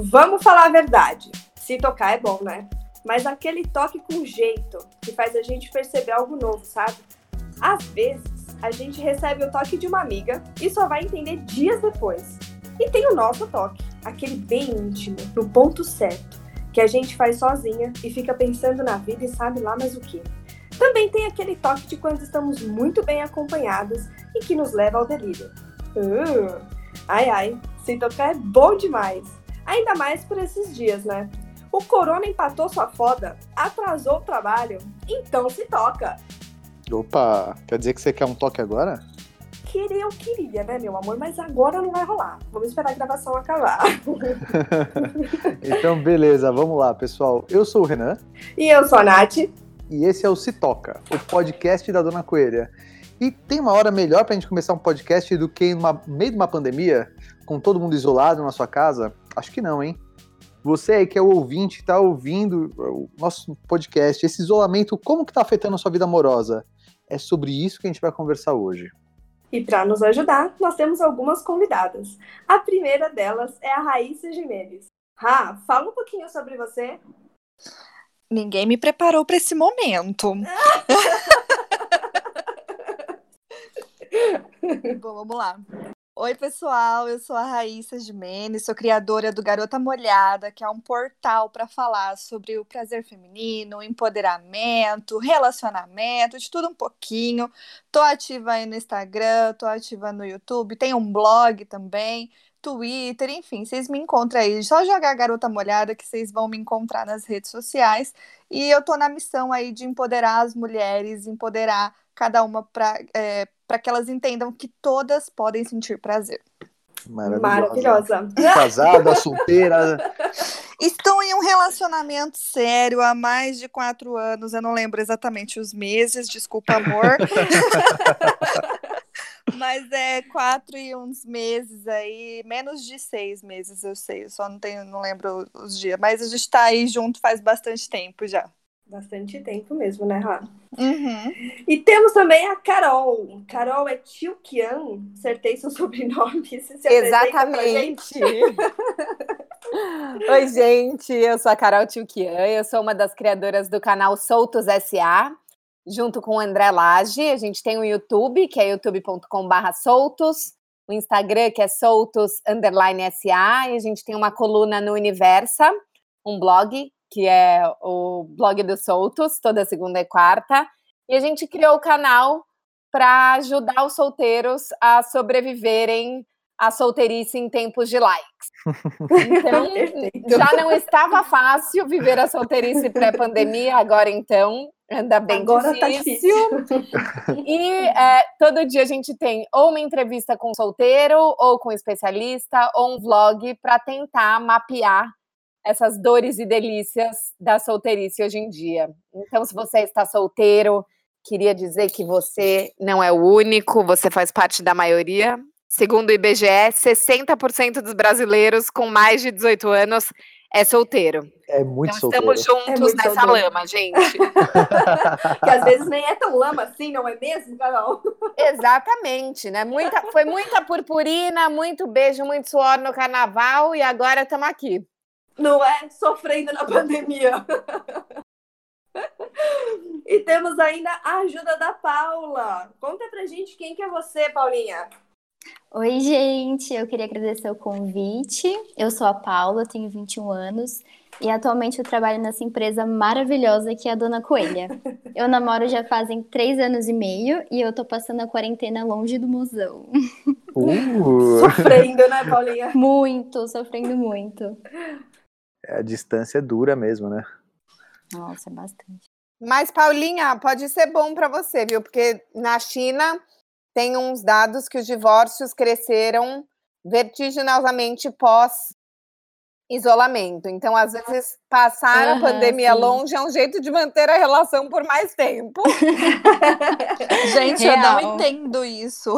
Vamos falar a verdade. Se tocar é bom, né? Mas aquele toque com jeito que faz a gente perceber algo novo, sabe? Às vezes, a gente recebe o toque de uma amiga e só vai entender dias depois. E tem o nosso toque, aquele bem íntimo, no ponto certo, que a gente faz sozinha e fica pensando na vida e sabe lá mais o que. Também tem aquele toque de quando estamos muito bem acompanhados e que nos leva ao delírio. Uh, ai ai, se tocar é bom demais. Ainda mais por esses dias, né? O corona empatou sua foda, atrasou o trabalho, então se toca. Opa, quer dizer que você quer um toque agora? Querer eu queria, né, meu amor? Mas agora não vai rolar. Vamos esperar a gravação acabar. então, beleza, vamos lá, pessoal. Eu sou o Renan. E eu sou a Nath. E esse é o Se Toca, o podcast da Dona Coelha. E tem uma hora melhor pra gente começar um podcast do que no meio de uma pandemia, com todo mundo isolado na sua casa? Acho que não, hein? Você aí que é o ouvinte, está ouvindo o nosso podcast, esse isolamento, como que está afetando a sua vida amorosa? É sobre isso que a gente vai conversar hoje. E para nos ajudar, nós temos algumas convidadas. A primeira delas é a Raíssa Jimenez. Ra, fala um pouquinho sobre você. Ninguém me preparou para esse momento. Bom, vamos lá. Oi, pessoal, eu sou a Raíssa Jimenez, sou criadora do Garota Molhada, que é um portal para falar sobre o prazer feminino, empoderamento, relacionamento, de tudo um pouquinho. Tô ativa aí no Instagram, tô ativa no YouTube, tem um blog também, Twitter, enfim, vocês me encontram aí. Só jogar Garota Molhada que vocês vão me encontrar nas redes sociais. E eu tô na missão aí de empoderar as mulheres, empoderar cada uma para é, para que elas entendam que todas podem sentir prazer. Maravilhosa. Maravilhosa. Casada, solteira. Estou em um relacionamento sério há mais de quatro anos. Eu não lembro exatamente os meses, desculpa, amor. Mas é quatro e uns meses aí, menos de seis meses, eu sei. Eu só não tenho, não lembro os dias. Mas a gente está aí junto faz bastante tempo já. Bastante tempo mesmo, né, Rá? Uhum. E temos também a Carol. Carol é Kian, acertei seu sobrenome. Se Exatamente. Oi, gente, eu sou a Carol Kian, eu sou uma das criadoras do canal Soltos SA, junto com o André Lage. A gente tem o YouTube, que é youtube.com.br soltos, o Instagram, que é soltos underline SA, e a gente tem uma coluna no Universa, um blog que é o blog dos soltos, toda segunda e quarta. E a gente criou o canal para ajudar os solteiros a sobreviverem à solteirice em tempos de likes. Então, já não estava fácil viver a solteirice pré-pandemia, agora então anda bem agora difícil. Tá difícil. E é, todo dia a gente tem ou uma entrevista com solteiro, ou com especialista, ou um vlog para tentar mapear essas dores e delícias da solteirice hoje em dia. Então, se você está solteiro, queria dizer que você não é o único, você faz parte da maioria. Segundo o IBGE, 60% dos brasileiros com mais de 18 anos é solteiro. É muito então, solteiro. Estamos juntos é nessa solteiro. lama, gente. que às vezes nem é tão lama assim, não é mesmo, Carol? Exatamente, né? Muita, foi muita purpurina, muito beijo, muito suor no carnaval e agora estamos aqui não é? Sofrendo na pandemia. e temos ainda a ajuda da Paula. Conta pra gente quem que é você, Paulinha. Oi, gente. Eu queria agradecer o convite. Eu sou a Paula, tenho 21 anos e atualmente eu trabalho nessa empresa maravilhosa que é a Dona Coelha. Eu namoro já fazem três anos e meio e eu tô passando a quarentena longe do mozão. Uh. Sofrendo, né, Paulinha? Muito, sofrendo muito a distância é dura mesmo, né? Nossa, é bastante. Mas, Paulinha, pode ser bom para você, viu? Porque na China tem uns dados que os divórcios cresceram vertiginosamente pós isolamento. Então, às vezes, passar uhum, a pandemia sim. longe é um jeito de manter a relação por mais tempo. gente, Real. eu não entendo isso.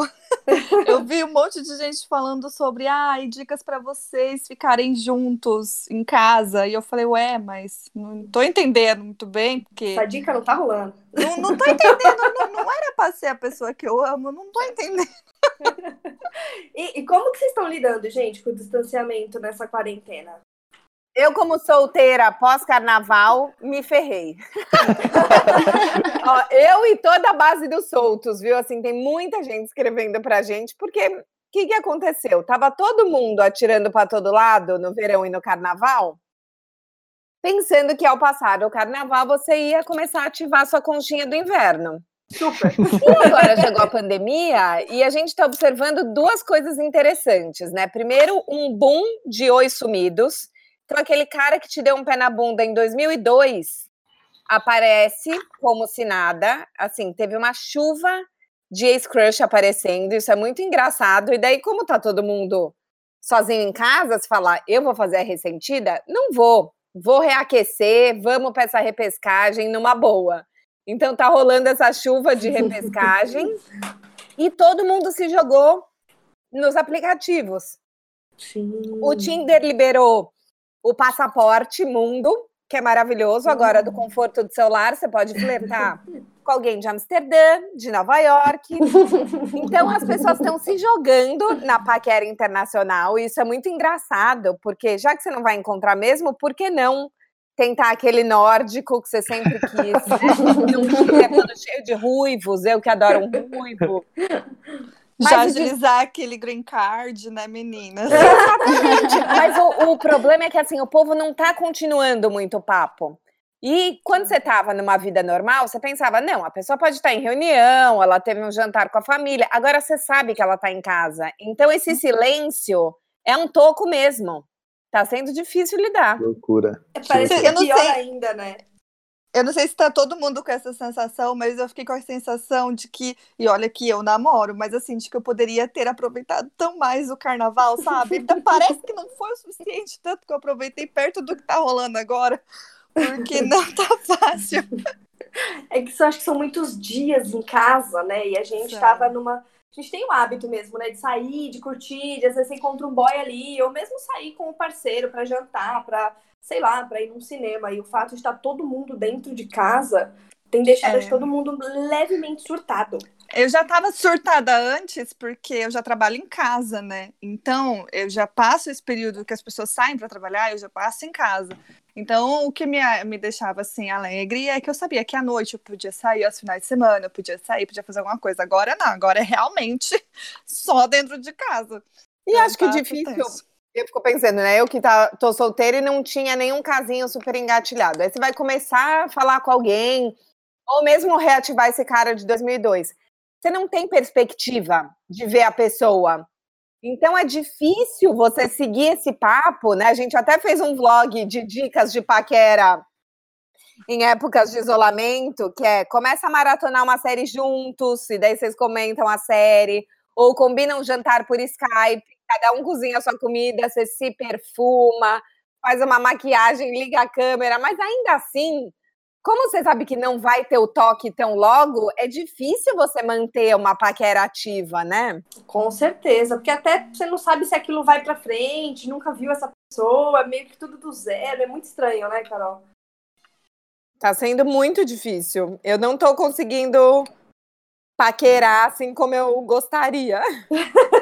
Eu vi um monte de gente falando sobre ah, dicas para vocês ficarem juntos em casa. E eu falei, ué, mas não tô entendendo muito bem, porque. Essa dica não tá rolando. Não, não tô entendendo, não, não era pra ser a pessoa que eu amo, não tô entendendo. e, e como que vocês estão lidando, gente, com o distanciamento nessa quarentena? Eu, como solteira pós-carnaval, me ferrei. Ó, eu e toda a base dos soltos, viu? Assim, tem muita gente escrevendo pra gente, porque o que, que aconteceu? Tava todo mundo atirando para todo lado no verão e no carnaval, pensando que ao passar o carnaval você ia começar a ativar sua conchinha do inverno. Super. Agora chegou a pandemia e a gente está observando duas coisas interessantes, né? Primeiro, um boom de oi sumidos. Então, aquele cara que te deu um pé na bunda em 2002 aparece como se nada. Assim, teve uma chuva de ex-crush aparecendo, isso é muito engraçado. E daí, como tá todo mundo sozinho em casa, se falar, eu vou fazer a ressentida? Não vou. Vou reaquecer, vamos para essa repescagem numa boa. Então tá rolando essa chuva de repescagem e todo mundo se jogou nos aplicativos. Sim. O Tinder liberou o passaporte mundo, que é maravilhoso. Agora, do conforto do celular, você pode flertar com alguém de Amsterdã, de Nova York. Então, as pessoas estão se jogando na paquera internacional. E isso é muito engraçado, porque já que você não vai encontrar mesmo, por que não tentar aquele nórdico que você sempre quis, né? Não queria todo cheio de ruivos, eu que adoro um ruivo. Já Mas o de- agilizar aquele green card, né, meninas? Exatamente. Mas o, o problema é que assim, o povo não tá continuando muito o papo. E quando você tava numa vida normal, você pensava, não, a pessoa pode estar em reunião, ela teve um jantar com a família, agora você sabe que ela tá em casa. Então esse silêncio é um toco mesmo. Tá sendo difícil lidar. Loucura. Parece Eu não pior sei. ainda, né? Eu não sei se tá todo mundo com essa sensação, mas eu fiquei com a sensação de que, e olha que eu namoro, mas assim, de que eu poderia ter aproveitado tão mais o carnaval, sabe? Então, parece que não foi o suficiente, tanto que eu aproveitei perto do que tá rolando agora, porque não tá fácil. É que eu acho que são muitos dias em casa, né? E a gente São. tava numa. A gente tem o hábito mesmo, né? De sair, de curtir, de às vezes você encontra um boy ali, ou mesmo sair com o parceiro pra jantar, pra, sei lá, pra ir num cinema. E o fato de estar todo mundo dentro de casa tem deixado É. todo mundo levemente surtado. Eu já estava surtada antes, porque eu já trabalho em casa, né? Então, eu já passo esse período que as pessoas saem para trabalhar, eu já passo em casa. Então, o que me, me deixava assim alegre é que eu sabia que à noite eu podia sair, aos finais de semana eu podia sair, podia fazer alguma coisa. Agora não, agora é realmente só dentro de casa. E Então, acho que tá difícil. Eu fico pensando, né? Eu que tá, tô solteira e não tinha nenhum casinho super engatilhado. Aí você vai começar a falar com alguém, ou mesmo reativar esse cara de 2002. Você não tem perspectiva de ver a pessoa. Então é difícil você seguir esse papo, né? A gente até fez um vlog de dicas de paquera em épocas de isolamento, que é começa a maratonar uma série juntos, e daí vocês comentam a série, ou combinam um jantar por Skype, cada um cozinha a sua comida, você se perfuma, faz uma maquiagem, liga a câmera, mas ainda assim, como você sabe que não vai ter o toque tão logo, é difícil você manter uma paquera ativa, né? Com certeza, porque até você não sabe se aquilo vai pra frente, nunca viu essa pessoa, meio que tudo do zero. É muito estranho, né, Carol? Tá sendo muito difícil. Eu não tô conseguindo paquerar assim como eu gostaria.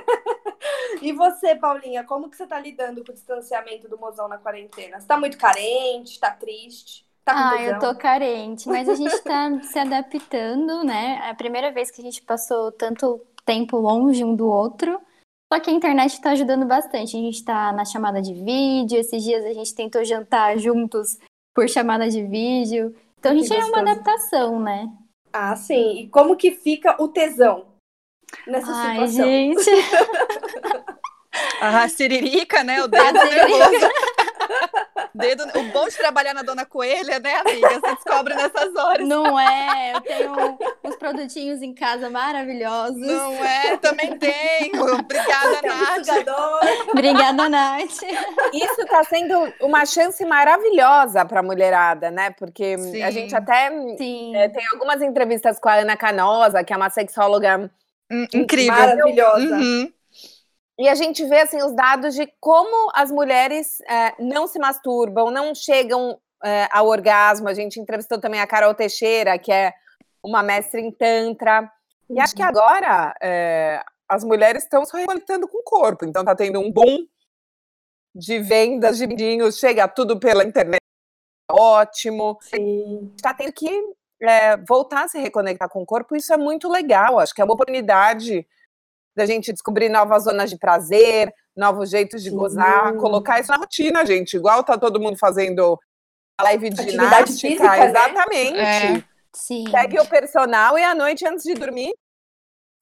E você, Paulinha, como que você tá lidando com o distanciamento do mozão na quarentena? Você tá muito carente, tá triste? Tá com Ah, tesão? eu tô carente, mas a gente tá se adaptando, né? É a primeira vez que a gente passou tanto tempo longe um do outro. Só que a internet tá ajudando bastante. A gente tá na chamada de vídeo, esses dias a gente tentou jantar juntos por chamada de vídeo. Então a gente é uma adaptação, né? Ah, sim. E como que fica o tesão nessa Ai, situação? gente. A siririca, né? O dedo nervoso. Dedo, o bom de trabalhar na Dona Coelha, né, amiga? Você descobre nessas horas. Não é? Eu tenho uns produtinhos em casa maravilhosos. Não é? Também tenho. Obrigada, Nath. Obrigada, Nath. Isso tá sendo uma chance maravilhosa pra mulherada, né? Porque a Sim. gente até Sim. é, tem algumas entrevistas com a Ana Canosa, que é uma sexóloga Hum, Incrível. Maravilhosa. Uhum. E a gente vê assim os dados de como as mulheres é, não se masturbam, não chegam é, ao orgasmo. A gente entrevistou também a Carol Teixeira, que é uma mestre em tantra. E acho que agora é, as mulheres estão se reconectando com o corpo. Então tá tendo um boom de vendas de vinhos, chega tudo pela internet, ótimo. Sim. Está tendo que é, voltar a se reconectar com o corpo, isso é muito legal. Acho que é uma oportunidade da gente descobrir novas zonas de prazer, novos jeitos de gozar, colocar isso na rotina, gente. Igual tá todo mundo fazendo live de Atividade ginástica, física, né? exatamente. É. Sim. Segue o personal e à noite, antes de dormir,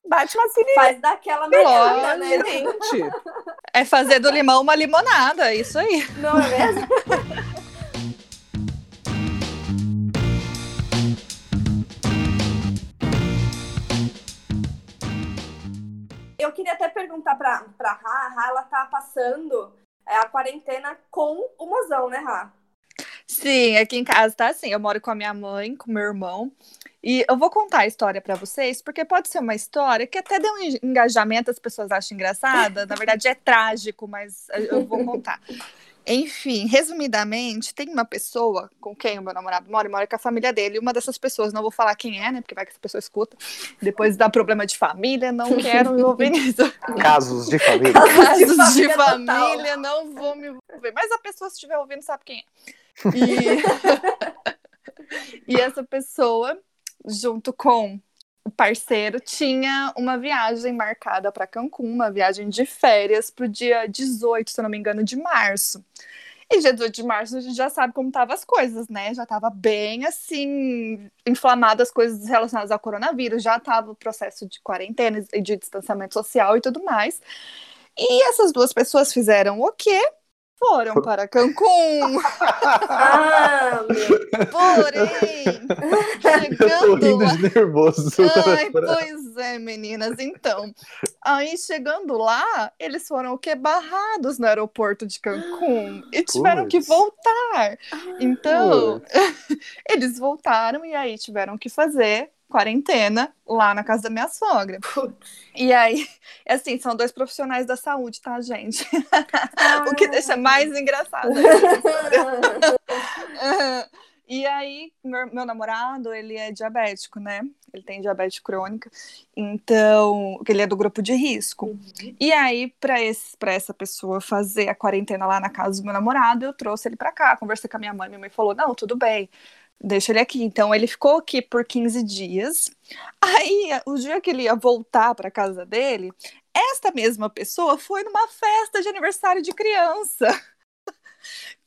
bate uma cineira, Faz daquela melhorada, né? gente. É fazer do limão uma limonada, isso aí. Não é mesmo? Eu queria até perguntar pra, pra Rá, a Rá, ela tá passando é, a quarentena com o mozão, né, Rá? Sim, aqui em casa tá assim. Eu moro com a minha mãe, com meu irmão. E eu vou contar a história pra vocês, porque pode ser uma história que até deu um en- engajamento, as pessoas acham engraçada. Na verdade, é trágico, mas eu vou contar. Enfim, resumidamente, tem uma pessoa com quem o meu namorado mora, e mora com a família dele. Uma dessas pessoas, não vou falar quem é, né? Porque vai que essa pessoa escuta. Depois dá problema de família, não quero me envolver nisso. Casos de família. Casos de família total. família, não vou me envolver. Mas a pessoa, se estiver ouvindo, sabe quem é. E, e essa pessoa, junto com o parceiro, tinha uma viagem marcada para Cancún, uma viagem de férias para o dia 18, se eu não me engano, de março. E dia 18 de março a gente já sabe como estavam as coisas, né? Já estava bem assim, inflamadas as coisas relacionadas ao coronavírus, já estava o processo de quarentena e de distanciamento social e tudo mais. E essas duas pessoas fizeram o quê? Foram For- para Cancún. Ah. Porém, Eu tô chegando rindo lá. de nervoso. Ai, pois é, meninas. Então, aí chegando lá, eles foram o quê? Barrados no aeroporto de Cancún e tiveram que Puts. voltar. Então, eles voltaram e aí tiveram que fazer quarentena lá na casa da minha sogra. E aí, assim, são dois profissionais da saúde, tá, gente? o que deixa mais engraçado. história. E aí, meu, meu namorado, ele é diabético, né? Ele tem diabetes crônica, então, ele é do grupo de risco. E aí, para para essa pessoa fazer a quarentena lá na casa do meu namorado, eu trouxe ele para cá, conversei com a minha mãe, minha mãe falou: "Não, tudo bem. Deixa ele aqui". Então, ele ficou aqui por 15 dias. Aí, o dia que ele ia voltar para casa dele, esta mesma pessoa foi numa festa de aniversário de criança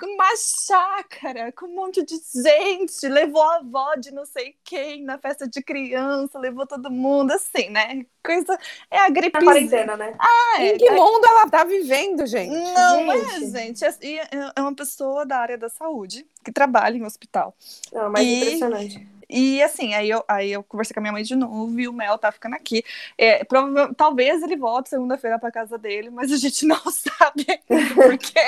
uma chácara, com um monte de gente, levou a avó de não sei quem na festa de criança, levou todo mundo, assim, né? Coisa. É a Na gripezinha. quarentena, né? Ah, é, Em que mundo ela tá vivendo, gente? Não Gente. é, gente. É, é uma pessoa da área da saúde que trabalha em hospital. Não, mas E- impressionante. E assim, aí eu, aí eu conversei com a minha mãe de novo e o Mel tá ficando aqui. É, provavelmente, talvez ele volte segunda-feira pra casa dele, mas a gente não sabe porque.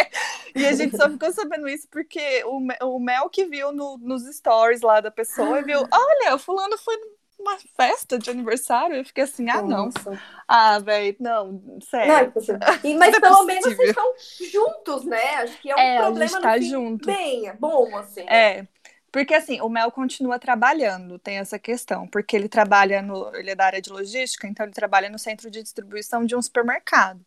E a gente só ficou sabendo isso porque o, o Mel que viu no- nos stories lá da pessoa e viu: olha, o fulano foi numa festa de aniversário. Eu fiquei assim: ah, não. Nossa. Ah, velho, não, Não, é sério. possível. E, mas Não é pelo menos possível. vocês estão juntos, né? Acho que é um É, a problema gente no tá junto. bem, é bom, assim. É. Porque assim, o Mel continua trabalhando, tem essa questão, porque ele trabalha no, ele é da área de logística, então ele trabalha no centro de distribuição de um supermercado.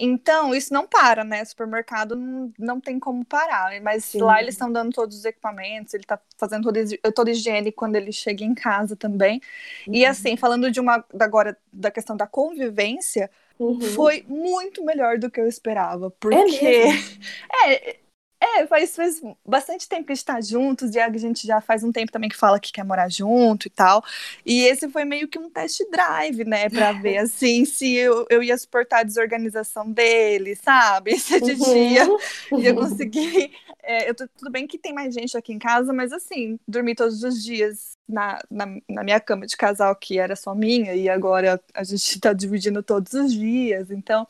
Então, isso não para, né? Supermercado não, não tem como parar, mas Sim. lá eles estão dando todos os equipamentos, ele tá fazendo toda, toda a higiene quando ele chega em casa também. E Uhum. assim, falando de uma agora da questão da convivência, Uhum. foi muito melhor do que eu esperava, porque mesmo? é, é, faz, faz bastante tempo que a gente tá juntos, e a gente já faz um tempo também que fala que quer morar junto e tal. E esse foi meio que um test drive, né? Pra ver assim se eu, eu ia suportar a desorganização dele, sabe? Se de dia Uhum. ia conseguir. é, eu tô- tudo bem que tem mais gente aqui em casa, mas assim, dormir todos os dias na, na, na minha cama de casal, que era só minha, e agora a gente tá dividindo todos os dias, então.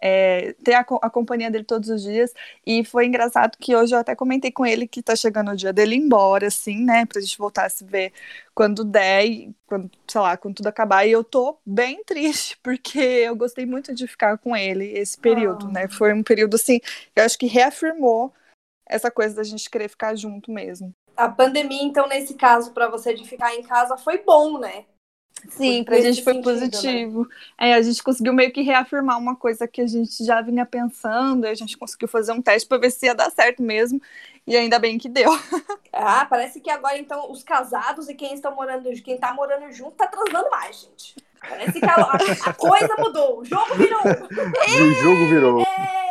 é, ter a, a companhia dele todos os dias. E foi engraçado que hoje eu até comentei com ele que tá chegando o dia dele ir embora, assim, né? Pra gente voltar a se ver quando der, e quando, sei lá, quando tudo acabar. E eu tô bem triste, porque eu gostei muito de ficar com ele esse período, Ah. né? Foi um período, assim, eu acho que reafirmou essa coisa da gente querer ficar junto mesmo. A pandemia, então, nesse caso, pra você de ficar em casa, foi bom, né? Sim, pra gente foi sentido, né? positivo. Né? É, a gente conseguiu meio que reafirmar uma coisa que a gente já vinha pensando, a gente conseguiu fazer um teste para ver se ia dar certo mesmo, e ainda bem que deu. Ah, parece que agora então os casados e quem estão morando, quem tá morando junto tá transando mais, gente. Parece que a, a, a coisa mudou, o jogo virou. O jogo virou. É,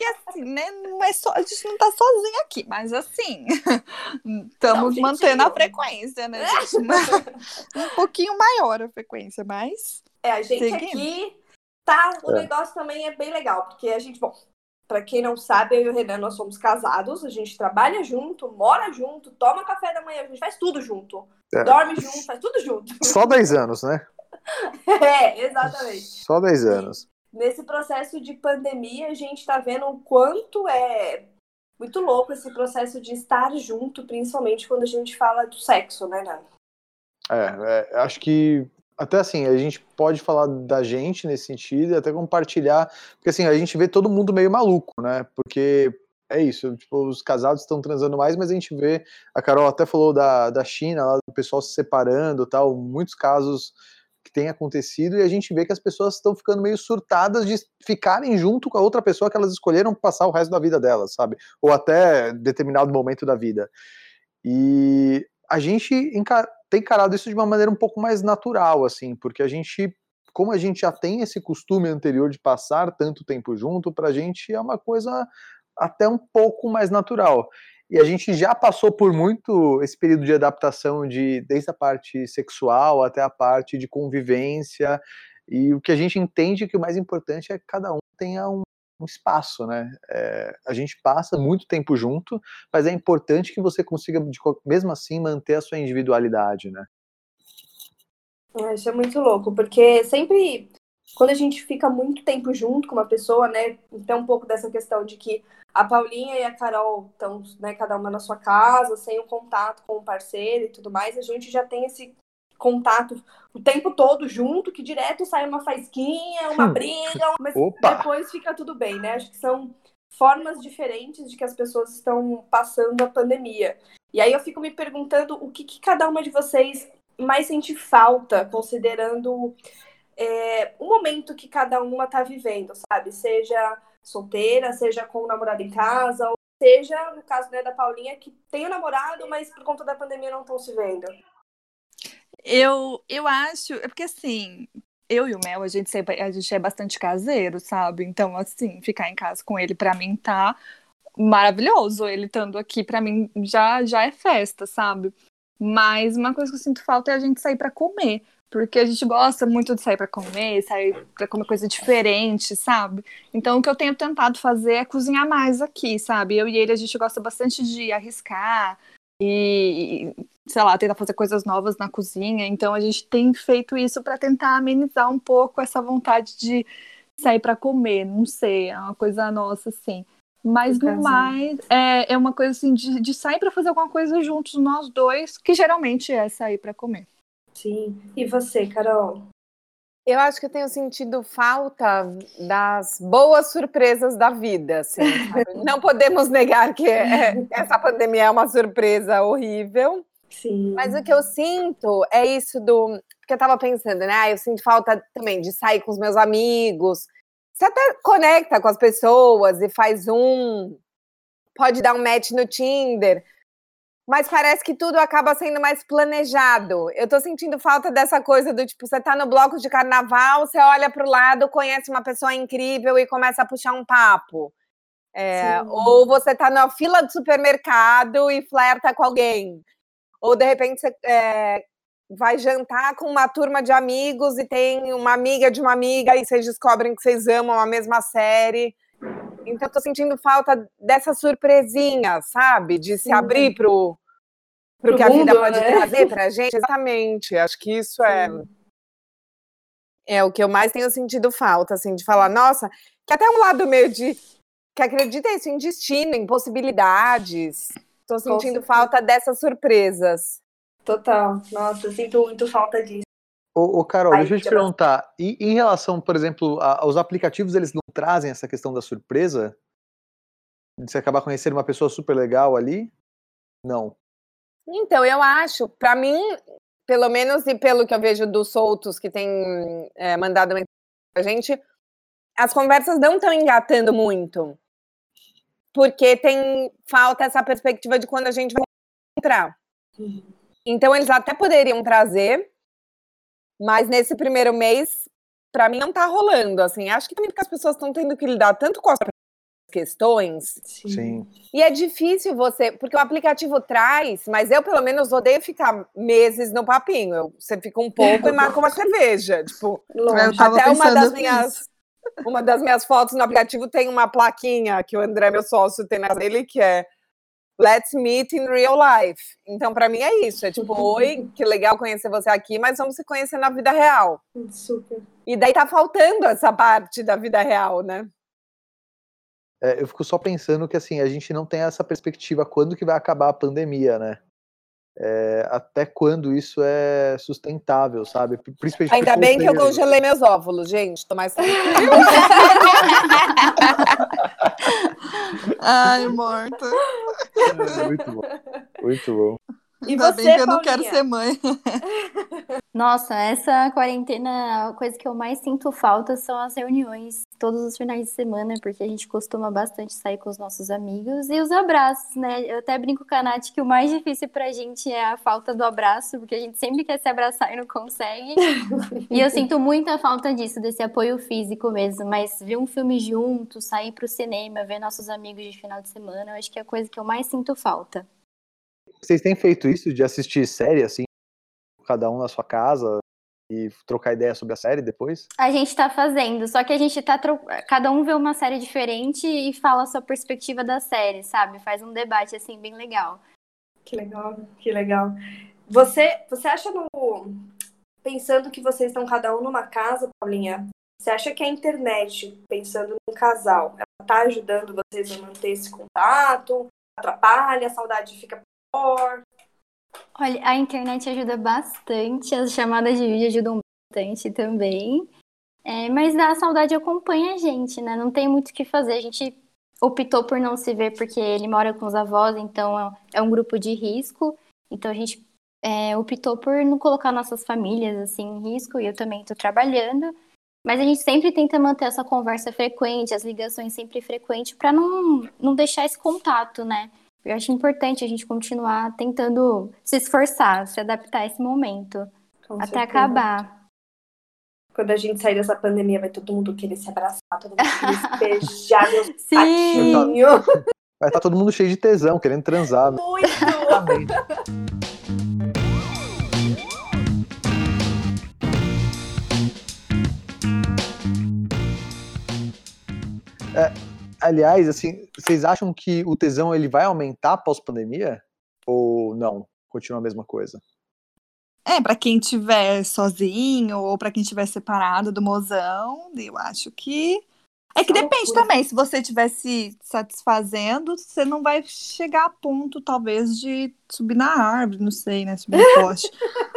porque assim, né, não é só, a gente não tá sozinho aqui, mas assim, estamos mantendo a frequência, né, gente? um pouquinho maior a frequência, mas. É, a gente seguindo. aqui tá. O é. negócio também é bem legal, porque a gente, bom, para quem não sabe, eu e o Renan, nós somos casados, a gente trabalha junto, mora junto, toma café da manhã, a gente faz tudo junto. É. Dorme junto, faz tudo junto. Só 10 anos, né? é, exatamente. Só 10 anos. Nesse processo de pandemia, a gente está vendo o quanto é muito louco esse processo de estar junto, principalmente quando a gente fala do sexo, né, Nan? É, é, acho que até assim, a gente pode falar da gente nesse sentido e até compartilhar, porque assim, a gente vê todo mundo meio maluco, né? Porque é isso, tipo, os casados estão transando mais, mas a gente vê, a Carol até falou da, da China, lá do pessoal se separando tal, muitos casos que tem acontecido e a gente vê que as pessoas estão ficando meio surtadas de ficarem junto com a outra pessoa que elas escolheram passar o resto da vida delas, sabe? Ou até determinado momento da vida. E a gente tem encarado isso de uma maneira um pouco mais natural, assim, porque a gente, como a gente já tem esse costume anterior de passar tanto tempo junto, pra gente é uma coisa até um pouco mais natural. E a gente já passou por muito esse período de adaptação de desde a parte sexual até a parte de convivência. E o que a gente entende que o mais importante é que cada um tenha um, um espaço, né? É, a gente passa muito tempo junto, mas é importante que você consiga, de, mesmo assim, manter a sua individualidade, né? É, isso é muito louco, porque sempre quando a gente fica muito tempo junto com uma pessoa, né, tem um pouco dessa questão de que a Paulinha e a Carol estão, né, cada uma na sua casa, sem o contato com o parceiro e tudo mais, a gente já tem esse contato o tempo todo junto, que direto sai uma faisquinha, uma hum. briga, mas Opa. depois fica tudo bem, né? Acho que são formas diferentes de que as pessoas estão passando a pandemia. E aí eu fico me perguntando o que, que cada uma de vocês mais sente falta, considerando é, o momento que cada uma está vivendo, sabe? Seja solteira, seja com o namorado em casa, ou seja, no caso né, da Paulinha, que tem o um namorado, mas por conta da pandemia não estão se vendo. Eu, eu acho, é porque assim, eu e o Mel, a gente, a gente é bastante caseiro, sabe? Então, assim, ficar em casa com ele, para mim, tá maravilhoso. Ele estando aqui, para mim, já, já é festa, sabe? Mas uma coisa que eu sinto falta é a gente sair para comer porque a gente gosta muito de sair para comer, sair para comer coisa diferente, sabe? Então o que eu tenho tentado fazer é cozinhar mais aqui, sabe? Eu e ele a gente gosta bastante de arriscar e, sei lá, tentar fazer coisas novas na cozinha. Então a gente tem feito isso para tentar amenizar um pouco essa vontade de sair para comer, não sei, é uma coisa nossa assim. Mas no mais, é, é uma coisa assim de, de sair para fazer alguma coisa juntos, nós dois, que geralmente é sair para comer. Sim. E você, Carol? Eu acho que eu tenho sentido falta das boas surpresas da vida, assim, Não podemos negar que é, essa pandemia é uma surpresa horrível. Sim. Mas o que eu sinto é isso do. Porque eu tava pensando, né? Ah, eu sinto falta também de sair com os meus amigos. Você até conecta com as pessoas e faz um. Pode dar um match no Tinder mas parece que tudo acaba sendo mais planejado. Eu tô sentindo falta dessa coisa do tipo, você tá no bloco de carnaval, você olha para o lado, conhece uma pessoa incrível e começa a puxar um papo. É, ou você tá na fila do supermercado e flerta com alguém. Ou de repente você é, vai jantar com uma turma de amigos e tem uma amiga de uma amiga e vocês descobrem que vocês amam a mesma série. Então, eu tô sentindo falta dessa surpresinha, sabe? De se Sim. abrir pro, pro, pro que mundo, a vida pode né? trazer pra gente. Exatamente. Acho que isso é. É o que eu mais tenho sentido falta, assim, de falar, nossa, que até um lado meio de. que acredita isso em destino, em possibilidades. Tô sentindo falta dessas surpresas. Total. Nossa, eu sinto muito falta disso. Ô, ô Carol, Ai, deixa eu te perguntar. E em relação, por exemplo, aos aplicativos, eles não trazem essa questão da surpresa? De você acabar conhecendo uma pessoa super legal ali? Não. Então, eu acho, para mim, pelo menos e pelo que eu vejo dos soltos que tem é, mandado a gente, as conversas não estão engatando muito. Porque tem falta essa perspectiva de quando a gente vai entrar. Uhum. Então eles até poderiam trazer, mas nesse primeiro mês, para mim não tá rolando, assim. Acho que também porque as pessoas estão tendo que lidar tanto com as questões. Sim. E é difícil você, porque o aplicativo traz, mas eu pelo menos odeio ficar meses no papinho. Você fica um pouco e marca uma cerveja, tipo, até uma das minhas uma das minhas fotos no aplicativo tem uma plaquinha que o André, meu sócio, tem nele, que é Let's meet in real life. Então, para mim é isso. É tipo, oi, que legal conhecer você aqui, mas vamos se conhecer na vida real. Super. E daí tá faltando essa parte da vida real, né? É, eu fico só pensando que assim, a gente não tem essa perspectiva quando que vai acabar a pandemia, né? É, até quando isso é sustentável, sabe? Principalmente Ainda bem que eu congelei meus óvulos, gente. Tô mais Ai, morta. É, muito bom. Muito bom. E Ainda você, bem que eu não quero ser mãe. Nossa, essa quarentena, a coisa que eu mais sinto falta são as reuniões todos os finais de semana, porque a gente costuma bastante sair com os nossos amigos e os abraços, né? Eu até brinco com a Nath que o mais difícil pra gente é a falta do abraço, porque a gente sempre quer se abraçar e não consegue. e eu sinto muita falta disso, desse apoio físico mesmo, mas ver um filme junto, sair pro cinema, ver nossos amigos de final de semana, eu acho que é a coisa que eu mais sinto falta. Vocês têm feito isso de assistir série, assim, cada um na sua casa e trocar ideia sobre a série depois? A gente tá fazendo, só que a gente tá. Tro... Cada um vê uma série diferente e fala a sua perspectiva da série, sabe? Faz um debate, assim, bem legal. Que legal, que legal. Você, você acha no. Pensando que vocês estão cada um numa casa, Paulinha, você acha que a internet, pensando num casal, ela tá ajudando vocês a manter esse contato? Atrapalha, a saudade fica Olha, a internet ajuda bastante, as chamadas de vídeo ajudam bastante também. É, mas a saudade acompanha a gente, né? Não tem muito o que fazer. A gente optou por não se ver porque ele mora com os avós, então é um grupo de risco. Então a gente é, optou por não colocar nossas famílias assim em risco. E eu também estou trabalhando. Mas a gente sempre tenta manter essa conversa frequente, as ligações sempre frequentes, para não, não deixar esse contato, né? Eu acho importante a gente continuar tentando se esforçar, se adaptar a esse momento, Com até certeza. acabar. Quando a gente sair dessa pandemia, vai todo mundo querer se abraçar, todo mundo querer beijar meu Sim. Vai estar tá todo mundo cheio de tesão, querendo transar. Muito! É, aliás, assim, vocês acham que o tesão ele vai aumentar pós-pandemia? Ou não? Continua a mesma coisa? É, para quem tiver sozinho ou para quem tiver separado do mozão, eu acho que é que depende também. Se você estiver se satisfazendo, você não vai chegar a ponto, talvez, de subir na árvore, não sei, né? Subir no poste.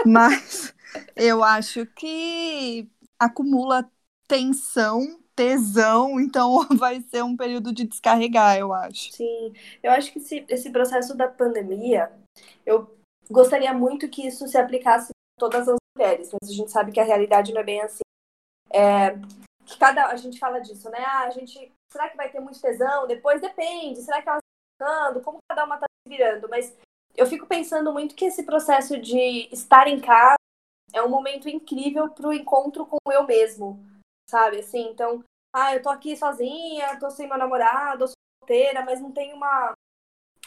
Mas eu acho que acumula tensão tesão, então vai ser um período de descarregar, eu acho. Sim, eu acho que esse, esse processo da pandemia, eu gostaria muito que isso se aplicasse a todas as mulheres, mas a gente sabe que a realidade não é bem assim. É, que cada a gente fala disso, né? Ah, a gente será que vai ter muito tesão? Depois depende. Será que elas estão? Como cada uma está se virando? Mas eu fico pensando muito que esse processo de estar em casa é um momento incrível para o encontro com eu mesmo, sabe? Assim, então, ah, eu tô aqui sozinha, tô sem meu namorado, sou solteira, mas não tenho uma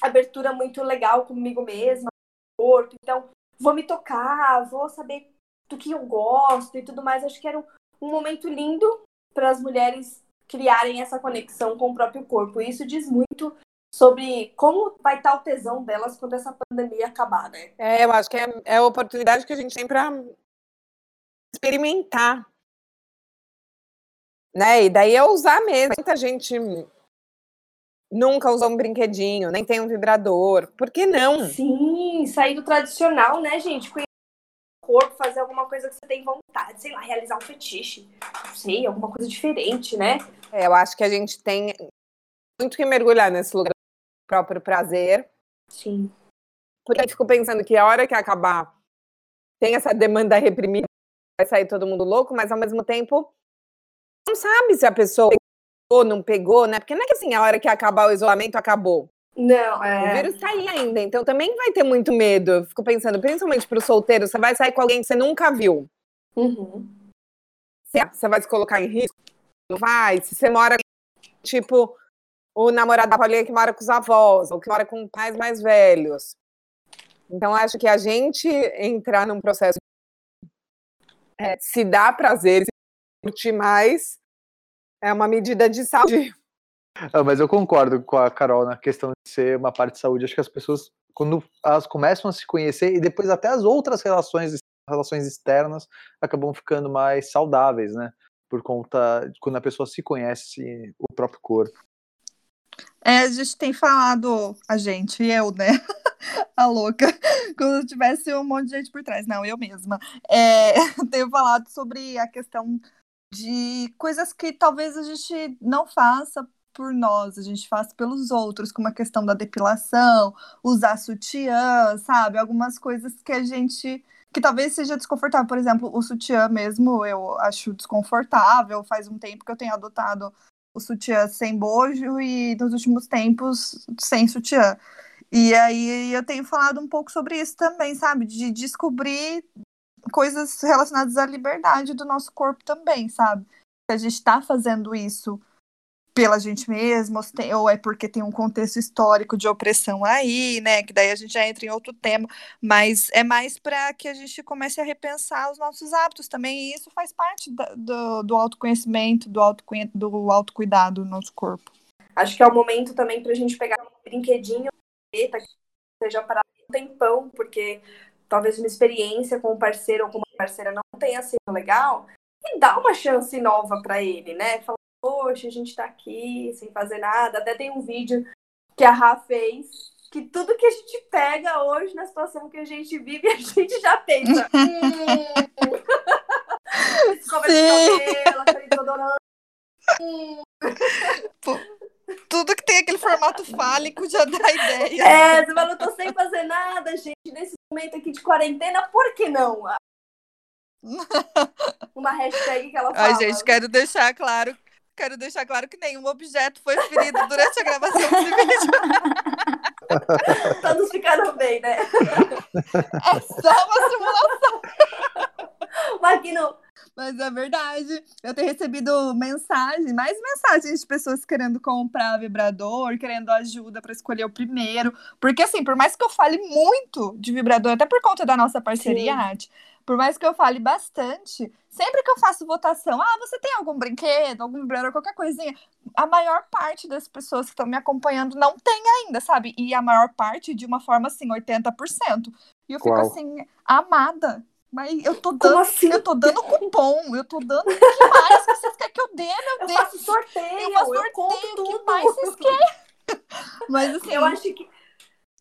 abertura muito legal comigo mesma, corpo. Então, vou me tocar, vou saber do que eu gosto e tudo mais. Acho que era um, um momento lindo para as mulheres criarem essa conexão com o próprio corpo. E isso diz muito sobre como vai estar o tesão delas quando essa pandemia acabar, né? É, eu acho que é, é a oportunidade que a gente tem para experimentar né? E daí é usar mesmo. Muita gente nunca usou um brinquedinho, nem tem um vibrador. Por que não? Sim, sair do tradicional, né, gente? Conhecer o corpo, fazer alguma coisa que você tem vontade, sei lá, realizar um fetiche. Não sei, alguma coisa diferente, né? É, eu acho que a gente tem muito que mergulhar nesse lugar do próprio prazer. Sim. Porque eu fico pensando que a hora que acabar tem essa demanda reprimida, vai sair todo mundo louco, mas ao mesmo tempo sabe se a pessoa pegou, não pegou, né? Porque não é que assim, a hora que acabar o isolamento, acabou. Não, é. O vírus tá aí ainda, então também vai ter muito medo. Eu fico pensando, principalmente para o solteiro, você vai sair com alguém que você nunca viu. Uhum. Você vai se colocar em risco? Não vai. Se você mora, tipo, o namorado da Paulinha que mora com os avós, ou que mora com pais mais velhos. Então, acho que a gente entrar num processo é, se dá prazer, se curtir mais, é uma medida de saúde. Ah, mas eu concordo com a Carol na questão de ser uma parte de saúde. Acho que as pessoas, quando elas começam a se conhecer, e depois até as outras relações, relações externas, acabam ficando mais saudáveis, né? Por conta de quando a pessoa se conhece o próprio corpo. É, a gente tem falado, a gente, eu, né? a louca, como se tivesse um monte de gente por trás. Não, eu mesma. É, tenho falado sobre a questão de coisas que talvez a gente não faça por nós, a gente faz pelos outros, como a questão da depilação, usar sutiã, sabe? Algumas coisas que a gente que talvez seja desconfortável. Por exemplo, o sutiã mesmo eu acho desconfortável. Faz um tempo que eu tenho adotado o sutiã sem bojo e nos últimos tempos sem sutiã. E aí eu tenho falado um pouco sobre isso também, sabe? De descobrir coisas relacionadas à liberdade do nosso corpo também, sabe? Se a gente está fazendo isso pela gente mesmo, ou é porque tem um contexto histórico de opressão aí, né? Que daí a gente já entra em outro tema, mas é mais para que a gente comece a repensar os nossos hábitos também, e isso faz parte do, do autoconhecimento, do, autoconhe do autocuidado do nosso corpo. Acho que é o momento também para a gente pegar um brinquedinho que seja para um tempão, porque talvez uma experiência com um parceiro ou com uma parceira não tenha sido legal, e dá uma chance nova para ele, né? Fala, poxa, a gente tá aqui sem fazer nada. Até tem um vídeo que a Rá fez, que tudo que a gente pega hoje na situação que a gente vive, a gente já pensa. hum. Escova de cabelo, aquele desodorante. Hum. Tudo que tem aquele formato fálico já dá ideia. É, você fala, eu tô sem fazer nada, gente, nesse momento aqui de quarentena, por que não? Uma hashtag que ela fala. Ai, gente, quero deixar claro Quero deixar claro que nenhum objeto foi ferido durante a gravação desse vídeo. Todos ficaram bem, né? É só uma simulação. Mas aqui não. Mas é verdade. Eu tenho recebido mensagens, mais mensagens de pessoas querendo comprar vibrador, querendo ajuda para escolher o primeiro. Porque, assim, por mais que eu fale muito de vibrador, até por conta da nossa parceria, Sim por mais que eu fale bastante, sempre que eu faço votação, ah, você tem algum brinquedo, algum vibrador, qualquer coisinha, a maior parte das pessoas que estão me acompanhando não tem ainda, sabe? E a maior parte de uma forma assim, 80%. E eu fico Uau. assim, amada. Mas eu tô dando, assim? eu tô dando cupom, eu tô dando o que mais vocês querem que eu dê, meu eu Deus. Faço sorteio, eu faço sorteio, o que mais vocês querem? Mas assim, eu acho que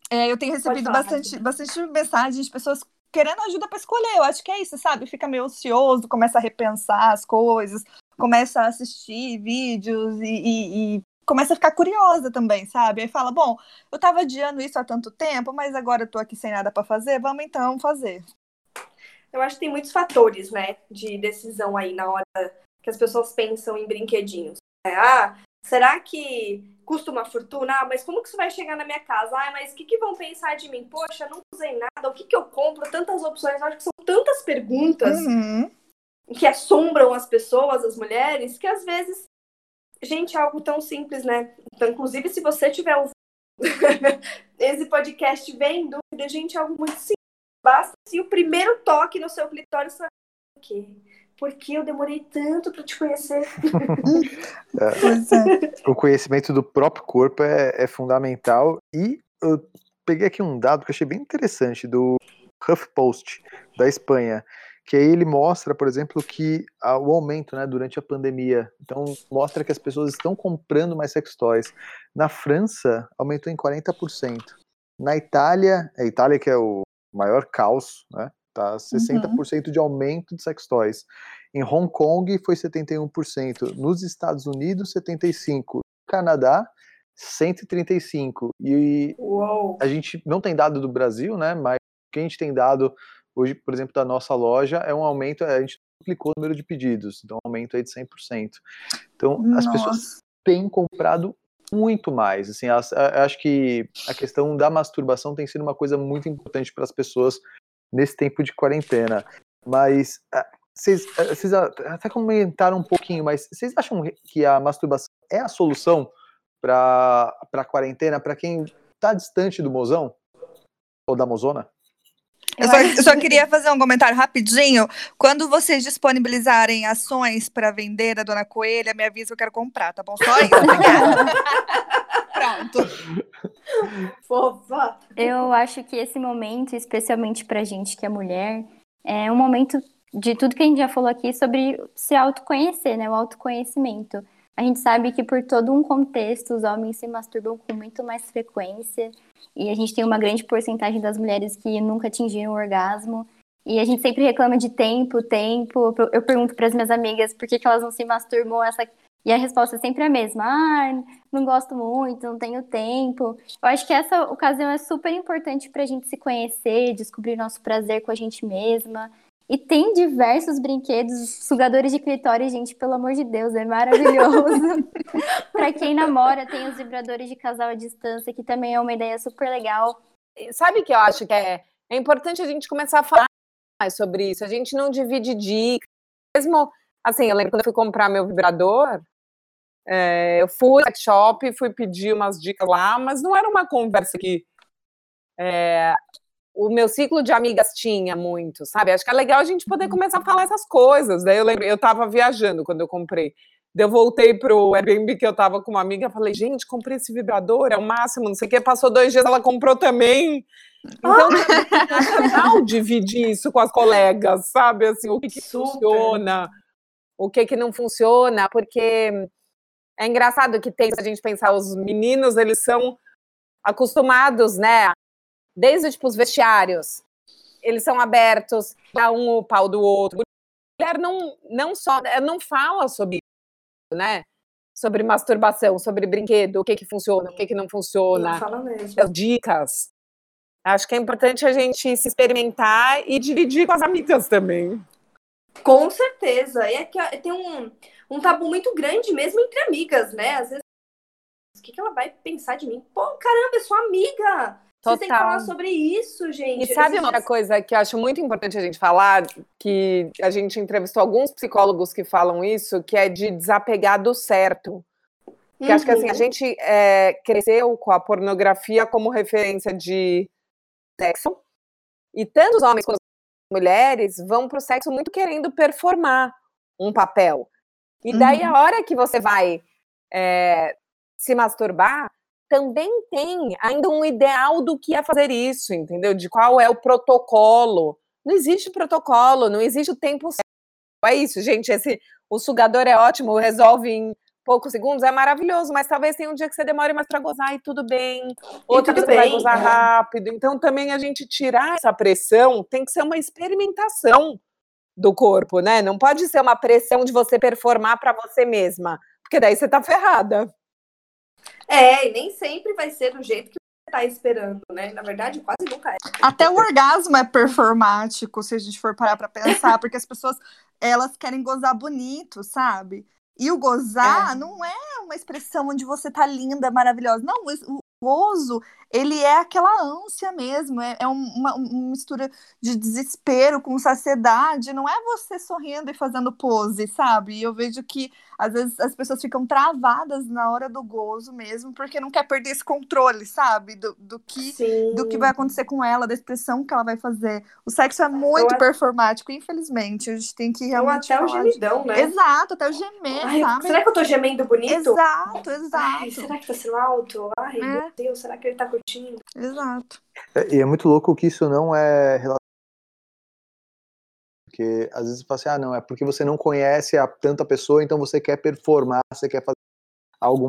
é, eu tenho recebido falar, bastante, bastante mensagens de pessoas querendo ajuda para escolher. Eu acho que é isso, sabe? Fica meio ocioso, começa a repensar as coisas, começa a assistir vídeos e, e, e começa a ficar curiosa também, sabe? Aí fala, bom, eu tava adiando isso há tanto tempo, mas agora eu tô aqui sem nada para fazer, vamos então fazer. Eu acho que tem muitos fatores, né, de decisão aí na hora que as pessoas pensam em brinquedinhos. É, ah, será que custa uma fortuna, ah, mas como que isso vai chegar na minha casa? Ah, mas o que, que vão pensar de mim? Poxa, não usei nada, o que, que eu compro? Tantas opções, eu acho que são tantas perguntas uhum. que assombram as pessoas, as mulheres, que às vezes, gente, é algo tão simples, né? Então, inclusive, se você tiver esse podcast vem dúvida, gente, é algo muito simples. Basta se o primeiro toque no seu clitóris saber o quê? por que eu demorei tanto para te conhecer? é, o conhecimento do próprio corpo é, é, fundamental e eu peguei aqui um dado que eu achei bem interessante do HuffPost da Espanha, que aí ele mostra, por exemplo, que a, o aumento né, durante a pandemia. Então, mostra que as pessoas estão comprando mais sex toys. Na França, aumentou em 40%. Na Itália, a Itália que é o maior caos, né? tá? 60% uhum. de aumento de sex toys. Em Hong Kong foi 71%, nos Estados Unidos 75%, no Canadá 135. E Uou. a gente não tem dado do Brasil, né? Mas o que a gente tem dado Hoje, por exemplo, da nossa loja, é um aumento, a gente duplicou o número de pedidos, então um aumento aí de 100%. Então, as pessoas têm comprado muito mais. Assim, acho que a questão da masturbação tem sido uma coisa muito importante para as pessoas nesse tempo de quarentena. Mas vocês, vocês até comentaram um pouquinho, mas vocês acham que a masturbação é a solução para a quarentena, para quem está distante do mozão? Ou da mozona? Eu só, eu só, queria fazer um comentário rapidinho. Quando vocês disponibilizarem ações para vender a Dona Coelha, me avisa que eu quero comprar, tá bom? Só isso, Pronto. Fofa. Eu acho que esse momento, especialmente pra gente que é mulher, é um momento de tudo que a gente já falou aqui sobre se autoconhecer, né? O autoconhecimento. A gente sabe que por todo um contexto os homens se masturbam com muito mais frequência e a gente tem uma grande porcentagem das mulheres que nunca atingiram o orgasmo. E a gente sempre reclama de tempo, tempo. Eu pergunto para as minhas amigas por que, que elas não se masturbam essa e a resposta é sempre a mesma. Ah, não gosto muito, não tenho tempo. Eu acho que essa ocasião é super importante para a gente se conhecer, descobrir nosso prazer com a gente mesma. E tem diversos brinquedos, sugadores de clitóris, gente, pelo amor de Deus, é maravilhoso. para quem namora, tem os vibradores de casal à distância, que também é uma ideia super legal. Sabe que eu acho que é, é importante a gente começar a falar mais sobre isso. A gente não divide dicas. Mesmo, assim, eu lembro quando eu fui comprar meu vibrador, é, eu fui no shop, fui pedir umas dicas lá, mas não era uma conversa que é, o meu ciclo de amigas tinha muito, sabe? Acho que é legal a gente poder começar a falar essas coisas. Daí eu lembro, eu tava viajando quando eu comprei. Daí eu voltei pro Airbnb que eu tava com uma amiga, falei, gente, comprei esse vibrador, é o máximo, não sei o que. Passou dois dias, ela comprou também. Então, é legal dividir isso com as colegas, sabe? Assim, o que, que funciona, o que, que não funciona, porque é engraçado que tem, se a gente pensar, os meninos, eles são acostumados, né, desde tipo os vestiários, eles são abertos, dá um o pau do outro. Mulher não, não só, não fala sobre isso, né? Sobre masturbação, sobre brinquedo, o que que funciona, o que que não funciona. Não fala mesmo. Dicas. Acho que é importante a gente se experimentar e dividir com as amigas também. Com certeza. E é que tem um, um tabu muito grande mesmo entre amigas, né? Às vezes, o que, que ela vai pensar de mim? Pô, caramba, é sua amiga! Total. Você tem que falar sobre isso, gente. E sabe outra coisa que eu acho muito importante a gente falar, que a gente entrevistou alguns psicólogos que falam isso, que é de desapegar do certo. Que uhum. acho que assim, a uhum. gente é, cresceu com a pornografia como referência de sexo, e tanto os homens quanto as mulheres vão para o sexo muito querendo performar um papel. E daí, uhum. a hora que você vai é, se masturbar, também tem ainda um ideal do que é fazer isso, entendeu? De qual é o protocolo. Não existe protocolo, não existe o tempo certo. É isso, gente. Esse, o sugador é ótimo, resolve em poucos segundos, é maravilhoso, mas talvez tenha um dia que você demore mais para gozar e tudo bem. Outro dia você vai gozar é. rápido. Então, também a gente tirar essa pressão tem que ser uma experimentação do corpo, né? Não pode ser uma pressão de você performar para você mesma, porque daí você tá ferrada. É, e nem sempre vai ser do jeito que você tá esperando, né? Na verdade, quase nunca é. Até o orgasmo é performático, se a gente for parar pra pensar, porque as pessoas, elas querem gozar bonito, sabe? E o gozar é. não é uma expressão onde você tá linda, maravilhosa. Não, o gozo, ele é aquela ânsia mesmo, é, é uma, uma, mistura de desespero com saciedade, não é você sorrindo e fazendo pose, sabe? E eu vejo que às vezes as pessoas ficam travadas na hora do gozo mesmo, porque não quer perder esse controle, sabe? Do, do, que, do que vai acontecer com ela, da expressão que ela vai fazer. O sexo é muito eu performático, infelizmente. A gente tem que realmente. Ou até o gemidão, né? Exato, até o gemer, Ai? Será que eu tô gemendo bonito? Exato, exato. Ai, será que tá sendo alto? Ai, é. Meu Deus, será que ele tá curtindo? Exato. É, e é muito louco que isso não é porque às vezes você fala assim, ah, não, é porque você não conhece a tanta pessoa, então você quer performar, você quer fazer algo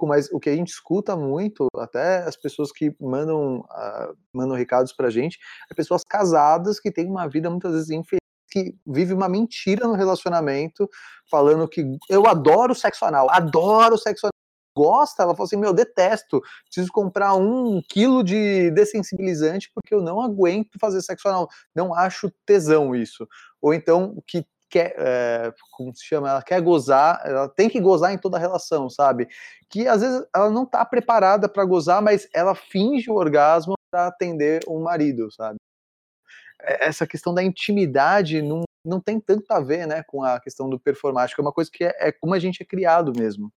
mas o que a gente escuta muito, até as pessoas que mandam, uh, mandam recados pra gente, é pessoas casadas que têm uma vida muitas vezes infeliz, que vive uma mentira no relacionamento, falando que eu adoro sexo anal, adoro sexo anal, gosta, ela fala assim, meu, eu detesto, preciso comprar um quilo de dessensibilizante porque eu não aguento fazer sexo anal, não acho tesão isso. Ou então, que quer, é, como se chama, ela quer gozar, ela tem que gozar em toda a relação, sabe? Que às vezes ela não tá preparada para gozar, mas ela finge o orgasmo para atender o marido, sabe? É, essa questão da intimidade não, não tem tanto a ver, né, com a questão do performático, é uma coisa que é, é como a gente é criado mesmo.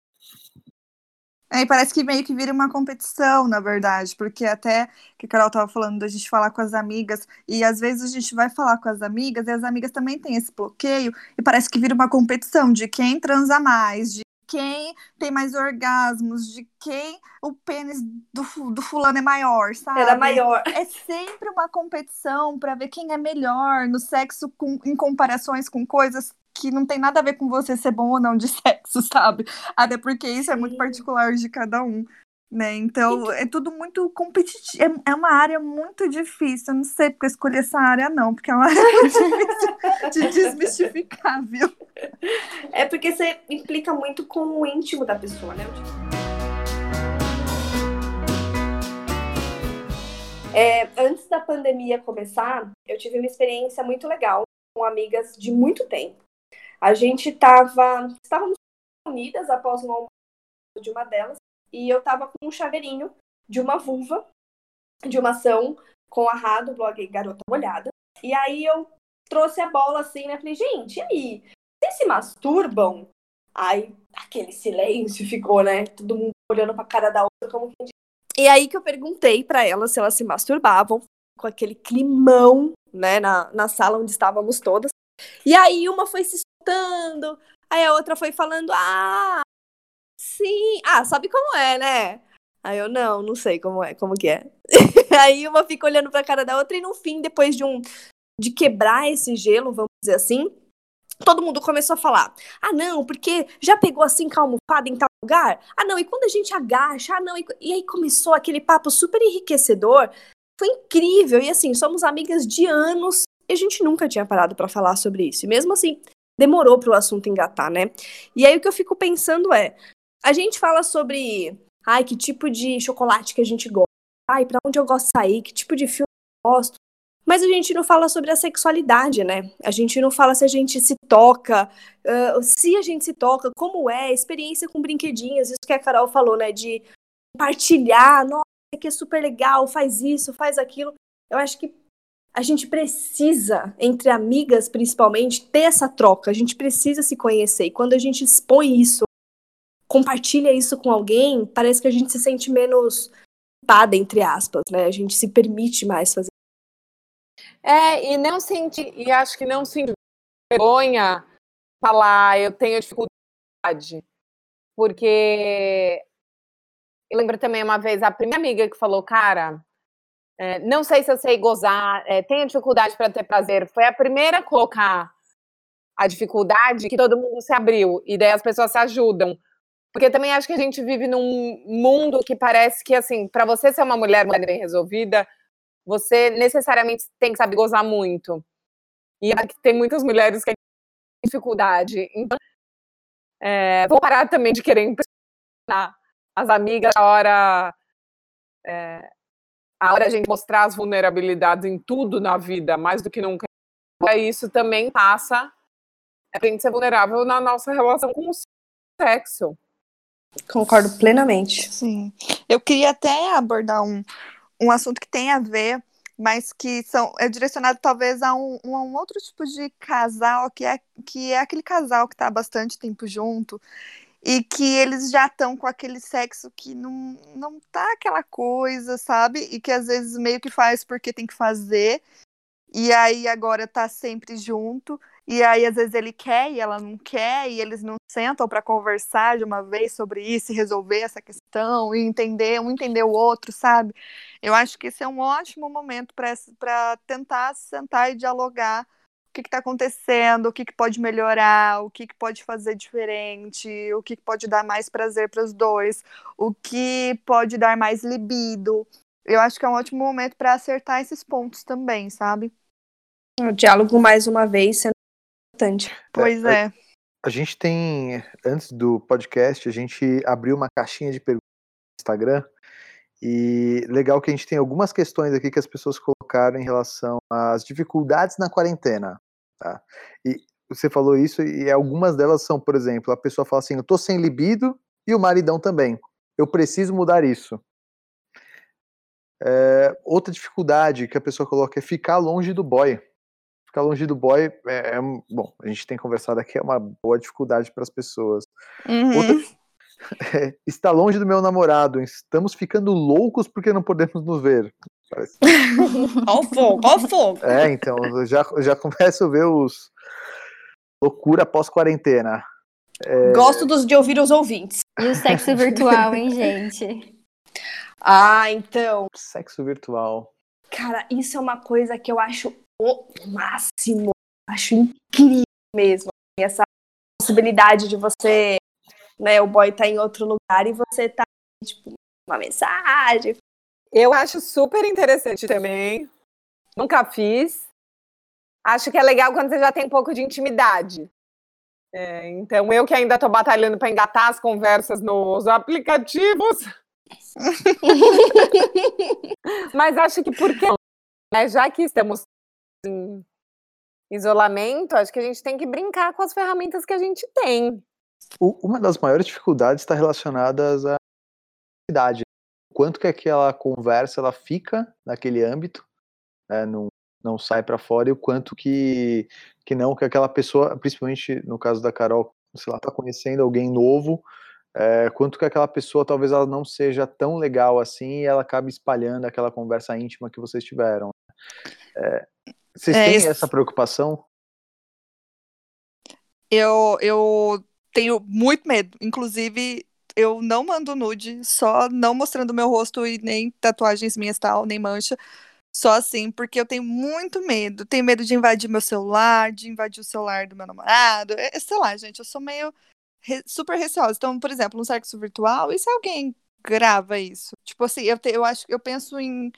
É, e parece que meio que vira uma competição, na verdade, porque até que a Carol estava falando da gente falar com as amigas, e às vezes a gente vai falar com as amigas, e as amigas também têm esse bloqueio, e parece que vira uma competição de quem transa mais, de quem tem mais orgasmos, de quem o pênis do, do fulano é maior, sabe? Era maior. É sempre uma competição para ver quem é melhor no sexo com, em comparações com coisas que não tem nada a ver com você ser bom ou não de sexo, sabe? Até porque isso é muito particular de cada um. Né? Então, é tudo muito competitivo. É, é uma área muito difícil. Eu não sei porque escolher essa área, não, porque é uma área muito difícil de desmistificar, viu? É porque você implica muito com o íntimo da pessoa, né? É, antes da pandemia começar, eu tive uma experiência muito legal com amigas de muito tempo. A gente estava. Estávamos unidas após um almoço de uma delas, e eu estava com um chaveirinho de uma vulva, de uma ação com a Rá do blog Garota Molhada. E aí eu trouxe a bola assim, né? Falei, gente, e aí? Vocês se masturbam? Aí aquele silêncio ficou, né? Todo mundo olhando pra cara da outra, como. E aí que eu perguntei para elas se elas se masturbavam, com aquele climão, né, na, na sala onde estávamos todas. E aí uma foi se soltando, aí a outra foi falando, ah, sim, ah, sabe como é, né? Aí eu, não, não sei como é, como que é. aí uma fica olhando pra cara da outra e no fim, depois de um, de quebrar esse gelo, vamos dizer assim, todo mundo começou a falar: ah, não, porque já pegou assim com a almofada em tal lugar? Ah, não, e quando a gente agacha? Ah, não, e, e aí começou aquele papo super enriquecedor. Foi incrível, e assim, somos amigas de anos e a gente nunca tinha parado para falar sobre isso. E mesmo assim, demorou para o assunto engatar, né? E aí o que eu fico pensando é, a gente fala sobre, ai, que tipo de chocolate que a gente gosta, ai, para onde eu gosto de sair, que tipo de filme eu gosto. Mas a gente não fala sobre a sexualidade, né? A gente não fala se a gente se toca, uh, se a gente se toca, como é, experiência com brinquedinhos, isso que a Carol falou, né? De compartilhar, nossa, que é super legal, faz isso, faz aquilo. Eu acho que a gente precisa, entre amigas principalmente, ter essa troca. A gente precisa se conhecer. E quando a gente expõe isso, compartilha isso com alguém, parece que a gente se sente menos culpada, entre aspas, né? A gente se permite mais fazer. É, e não sente, e acho que não se vergonha falar, eu tenho dificuldade. Porque eu lembro também uma vez a primeira amiga que falou, cara, é, não sei se eu sei gozar, é, tenho dificuldade para ter prazer. Foi a primeira a colocar a dificuldade que todo mundo se abriu. E daí as pessoas se ajudam. Porque também acho que a gente vive num mundo que parece que, assim, para você ser uma mulher bem resolvida, você necessariamente tem que saber gozar muito. E tem muitas mulheres que têm dificuldade. Então, é, vou parar também de querer impressionar as amigas a hora. É, a hora a gente mostrar as vulnerabilidades em tudo na vida, mais do que nunca, isso também passa a gente ser vulnerável na nossa relação com o sexo. Concordo plenamente. Sim. Eu queria até abordar um, um assunto que tem a ver, mas que são, é direcionado talvez a um, um outro tipo de casal, que é, que é aquele casal que está há bastante tempo junto e que eles já estão com aquele sexo que não, não tá aquela coisa, sabe? E que às vezes meio que faz porque tem que fazer, e aí agora tá sempre junto, e aí às vezes ele quer e ela não quer, e eles não sentam para conversar de uma vez sobre isso e resolver essa questão, e entender, um entender o outro, sabe? Eu acho que esse é um ótimo momento para tentar sentar e dialogar o que está acontecendo, o que, que pode melhorar, o que, que pode fazer diferente, o que, que pode dar mais prazer para os dois, o que pode dar mais libido. Eu acho que é um ótimo momento para acertar esses pontos também, sabe? O diálogo, mais uma vez, sendo importante. Pois é. A gente tem, antes do podcast, a gente abriu uma caixinha de perguntas no Instagram. E legal que a gente tem algumas questões aqui que as pessoas colocaram em relação às dificuldades na quarentena. Tá? E você falou isso, e algumas delas são, por exemplo, a pessoa fala assim: eu tô sem libido e o maridão também. Eu preciso mudar isso. É, outra dificuldade que a pessoa coloca é ficar longe do boy ficar longe do boy é, é, bom, a gente tem conversado aqui, é uma boa dificuldade para as pessoas. Uhum. Outra, é, está longe do meu namorado, estamos ficando loucos porque não podemos nos ver. Parece. Ó o fogo, ó o fogo. É, então, eu já, já começo a ver os loucura pós-quarentena. É... Gosto dos, de ouvir os ouvintes. E o sexo virtual, hein, gente? Ah, então. Sexo virtual. Cara, isso é uma coisa que eu acho o máximo. Acho incrível mesmo. Essa possibilidade de você, né, o boy tá em outro lugar e você tá, tipo, uma mensagem. Eu acho super interessante também. Nunca fiz. Acho que é legal quando você já tem um pouco de intimidade. É, então, eu que ainda estou batalhando para engatar as conversas nos aplicativos. Mas acho que por que né? Já que estamos isolamento, acho que a gente tem que brincar com as ferramentas que a gente tem. Uma das maiores dificuldades está relacionada à idade. Quanto que aquela conversa ela fica naquele âmbito, né, não, não sai para fora, e o quanto que, que não, que aquela pessoa, principalmente no caso da Carol, sei lá, está conhecendo alguém novo, é, quanto que aquela pessoa talvez ela não seja tão legal assim e ela acabe espalhando aquela conversa íntima que vocês tiveram. É, vocês É, têm isso- essa preocupação? Eu, eu tenho muito medo. Inclusive, eu não mando nude, só não mostrando meu rosto e nem tatuagens minhas tal, nem mancha. Só assim, porque eu tenho muito medo. Tenho medo de invadir meu celular, de invadir o celular do meu namorado. É, sei lá, gente, eu sou meio re- super receosa. Então, por exemplo, um sexo virtual, e se alguém grava isso? Tipo assim, eu, te- eu acho, eu penso em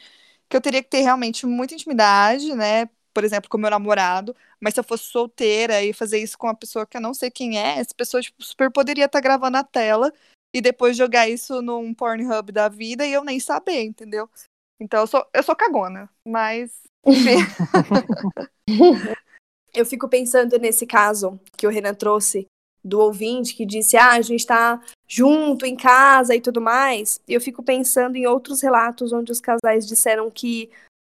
que eu teria que ter realmente muita intimidade, né? Por exemplo, com meu namorado. Mas se eu fosse solteira e fazer isso com uma pessoa que eu não sei quem é, essa pessoa tipo, super poderia estar gravando a tela e depois jogar isso num Pornhub da vida e eu nem saber, entendeu? Então eu sou, eu sou cagona, mas enfim. eu fico pensando nesse caso que o Renan trouxe do ouvinte que disse: ah, a gente tá junto em casa e tudo mais. Eu fico pensando em outros relatos onde os casais disseram que,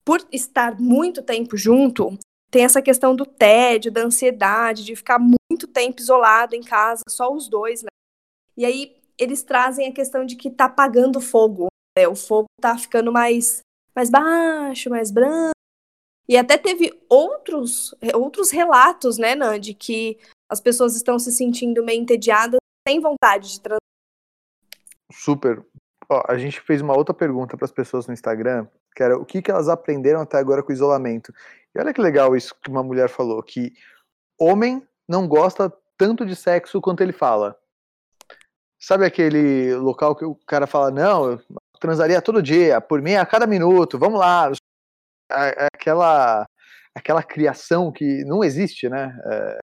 por estar muito tempo junto, tem essa questão do tédio, da ansiedade, de ficar muito tempo isolado em casa, só os dois, né? E aí eles trazem a questão de que tá apagando fogo, né? O fogo tá ficando mais, mais baixo, mais branco. E até teve outros, outros relatos, né, Nan, de que as pessoas estão se sentindo meio entediadas, sem vontade de transar. Super. Ó, a gente fez uma outra pergunta para as pessoas no Instagram, que era o que, que elas aprenderam até agora com o isolamento. E olha que legal isso que uma mulher falou, que homem não gosta tanto de sexo quanto ele fala. Sabe aquele local que o cara fala, não, eu transaria todo dia, por mim a cada minuto, vamos lá. A- Aquela, aquela criação que não existe, né? É,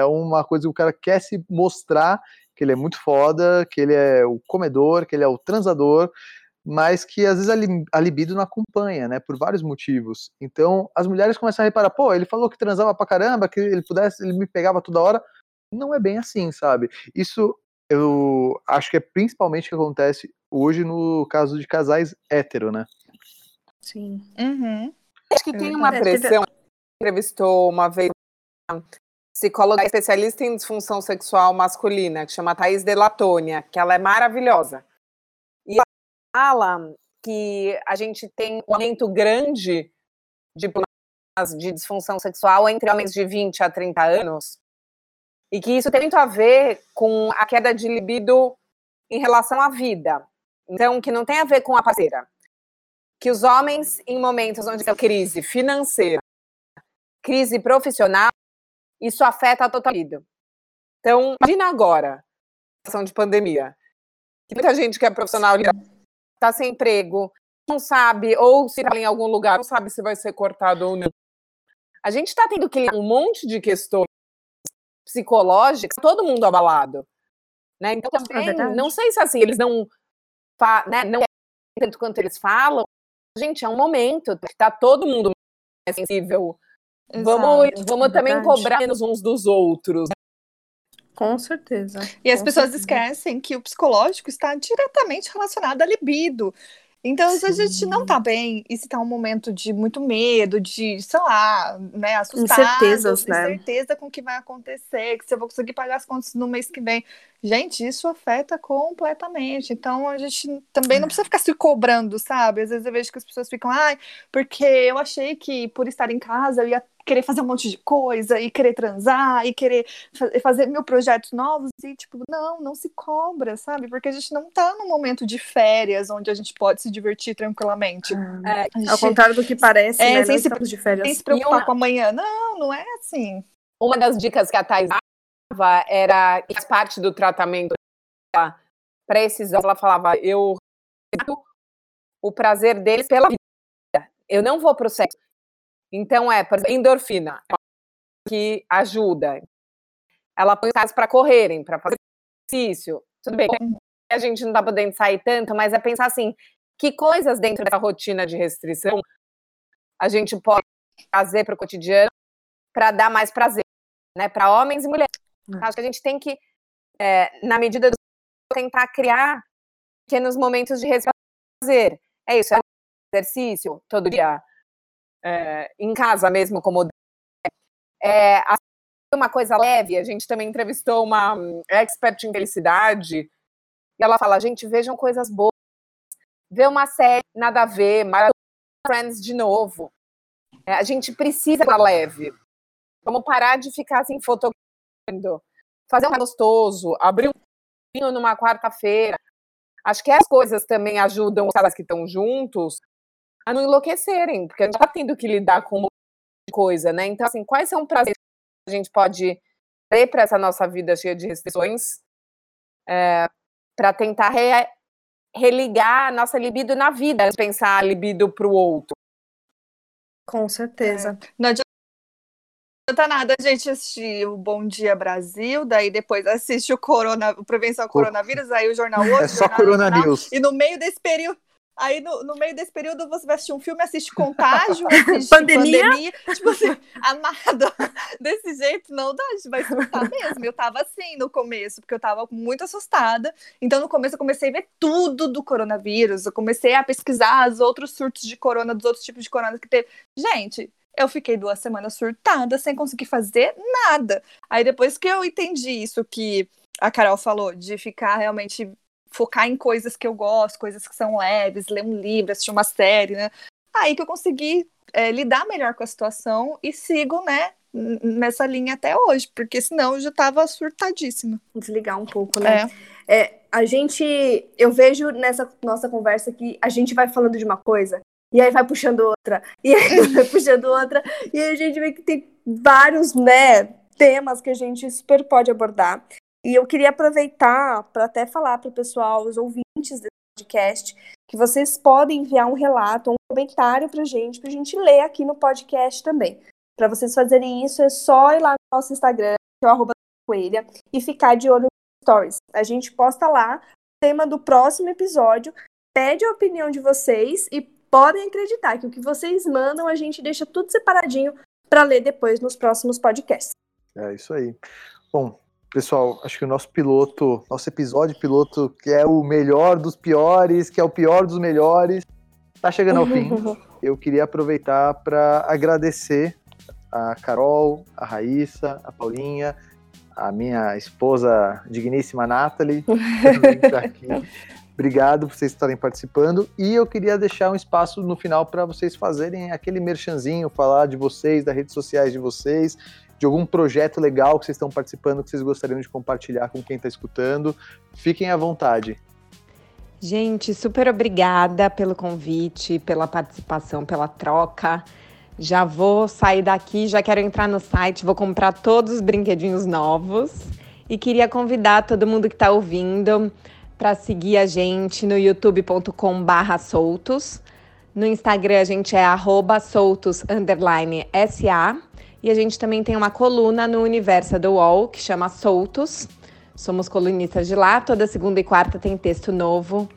é uma coisa que o cara quer se mostrar que ele é muito foda, que ele é o comedor, que ele é o transador, mas que às vezes a, li- a libido não acompanha, né, por vários motivos. Então, as mulheres começam a reparar, pô, ele falou que transava pra caramba, que ele pudesse, ele me pegava toda hora. Não é bem assim, sabe? Isso eu acho que é principalmente o que acontece hoje no caso de casais hétero, né? Sim. Uhum. Acho que tem uma É, pressão. Entrevistou uma vez uma psicóloga especialista em disfunção sexual masculina, que chama Thaís Delatônia, que ela é maravilhosa. Fala que a gente tem um aumento grande de problemas de disfunção sexual entre homens de 20 a 30 anos, e que isso tem muito a ver com a queda de libido em relação à vida. Então, que não tem a ver com a parceira que os homens, em momentos onde tem crise financeira, crise profissional, isso afeta a total vida. Então, imagina agora, situação de pandemia, que muita gente que é profissional está sem emprego, não sabe, ou se está em algum lugar, não sabe se vai ser cortado ou não. A gente está tendo que lidar um monte de questões psicológica, todo mundo abalado. Né? Então, também, é não sei se assim, eles não, né, não é tanto quanto eles falam. Gente, é um momento que tá todo mundo sensível. Exato, vamos vamos é também cobrar menos uns dos outros. Com certeza. E as pessoas certeza. esquecem que o psicológico está diretamente relacionado à libido. Então, Sim. se a gente não tá bem, e se tá um momento de muito medo, de, sei lá, né, assustado, incertezas, né? incerteza com o que vai acontecer, que se eu vou conseguir pagar as contas no mês que vem. Gente, isso afeta completamente. Então, a gente também não precisa ficar se cobrando, sabe? Às vezes eu vejo que as pessoas ficam, ai, porque eu achei que por estar em casa eu ia querer fazer um monte de coisa e querer transar e querer fazer mil projetos novos e tipo, não, não se cobra, sabe? Porque a gente não tá num momento de férias onde a gente pode se divertir tranquilamente. Ah, é, gente, ao contrário do que parece, é, né? Sem, se, de férias. sem se preocupar uma... com amanhã. Não, não é assim. Uma das dicas que a Thais dava era, faz parte do tratamento para esses ela falava, eu o prazer deles pela vida. Eu não vou pro sexo, então, é, por exemplo, endorfina, que ajuda. Ela põe os caras para correrem, para fazer exercício. Tudo bem, a gente não está podendo sair tanto, mas é pensar assim, que coisas dentro dessa rotina de restrição a gente pode fazer para o cotidiano para dar mais prazer, né, para homens e mulheres. Hum. Acho que a gente tem que, é, na medida do tentar criar pequenos momentos de prazer. É isso, é exercício todo dia, é, em casa mesmo, como é, uma coisa leve. A gente também entrevistou uma hum, expert em felicidade e ela fala: gente, vejam coisas boas, vê uma série nada a ver, Maratona Friends de novo. É, a gente precisa estar leve. Vamos parar de ficar assim fotografando, fazer um gostoso, abrir um vinho numa quarta-feira. Acho que as coisas também ajudam os caras que estão juntos a não enlouquecerem, porque a gente está tendo que lidar com um coisa, né? Então, assim, quais são prazeres que a gente pode ter para essa nossa vida cheia de restrições é, para tentar re, religar a nossa libido na vida, pensar a libido para o outro. Com certeza. É. Não adianta nada a gente assistir o Bom Dia Brasil, daí depois assiste o Corona, o Prevenção ao Coronavírus, aí o Jornal Hoje. É só Corona News. E no meio desse período Aí, no, no meio desse período, você vai assistir um filme, assiste Contágio, assiste pandemia. pandemia. Tipo assim, amado, desse jeito não dá, a gente vai surtar mesmo. Eu tava assim no começo, porque eu tava muito assustada. Então, no começo, eu comecei a ver tudo do coronavírus. Eu comecei a pesquisar os outros surtos de corona, dos outros tipos de corona que teve. Gente, eu fiquei duas semanas surtada, sem conseguir fazer nada. Aí, depois que eu entendi isso que a Carol falou, de ficar realmente focar em coisas que eu gosto, coisas que são leves, ler um livro, assistir uma série, né? Aí que eu consegui é, lidar melhor com a situação e sigo, né, nessa linha até hoje, porque senão eu já tava surtadíssima. Desligar um pouco, né? É. é. a gente, eu vejo nessa nossa conversa que a gente vai falando de uma coisa e aí vai puxando outra, e aí vai puxando outra, e aí a gente vê que tem vários, né, temas que a gente super pode abordar. E eu queria aproveitar para até falar para o pessoal, os ouvintes desse podcast, que vocês podem enviar um relato, um comentário para a gente, para a gente ler aqui no podcast também. Para vocês fazerem isso, é só ir lá no nosso Instagram, que é o coelha, e ficar de olho nos stories. A gente posta lá o tema do próximo episódio, pede a opinião de vocês e podem acreditar que o que vocês mandam a gente deixa tudo separadinho para ler depois nos próximos podcasts. É isso aí. Bom, pessoal, acho que o nosso piloto, nosso episódio piloto, que é o melhor dos piores, que é o pior dos melhores, tá chegando ao fim. Eu queria aproveitar para agradecer a Carol, a Raíssa, a Paulinha, a minha esposa digníssima Nathalie, tá aqui. Obrigado por vocês estarem participando. E eu queria deixar um espaço no final para vocês fazerem aquele merchanzinho, falar de vocês, das redes sociais de vocês, de algum projeto legal que vocês estão participando que vocês gostariam de compartilhar com quem está escutando. Fiquem à vontade. Gente, super obrigada pelo convite, pela participação, pela troca. Já vou sair daqui, já quero entrar no site, vou comprar todos os brinquedinhos novos. E queria convidar todo mundo que está ouvindo para seguir a gente no youtube.com/soltos. No Instagram a gente é soltos_sa E a gente também tem uma coluna no Universo do UOL que chama Soltos. Somos colunistas de lá. Toda segunda e quarta tem texto novo.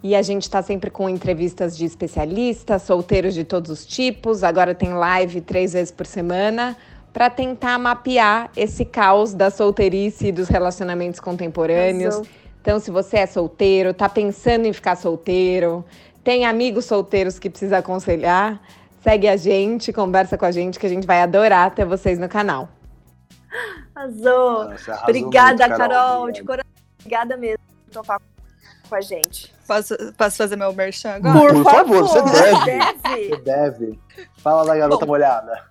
E a gente está sempre com entrevistas de especialistas, solteiros de todos os tipos. Agora tem live três vezes por semana para tentar mapear esse caos da solteirice e dos relacionamentos contemporâneos. Arrasou. Então, se você é solteiro, tá pensando em ficar solteiro, tem amigos solteiros que precisa aconselhar, segue a gente, conversa com a gente, que a gente vai adorar ter vocês no canal. Arrasou. Nossa, Obrigada, muito, Carol. De Obrigado. coração. Obrigada mesmo por topar com a gente. Posso, posso fazer meu merchan agora? Por favor, você deve. Deve. Você deve. Fala da garota Bom, molhada.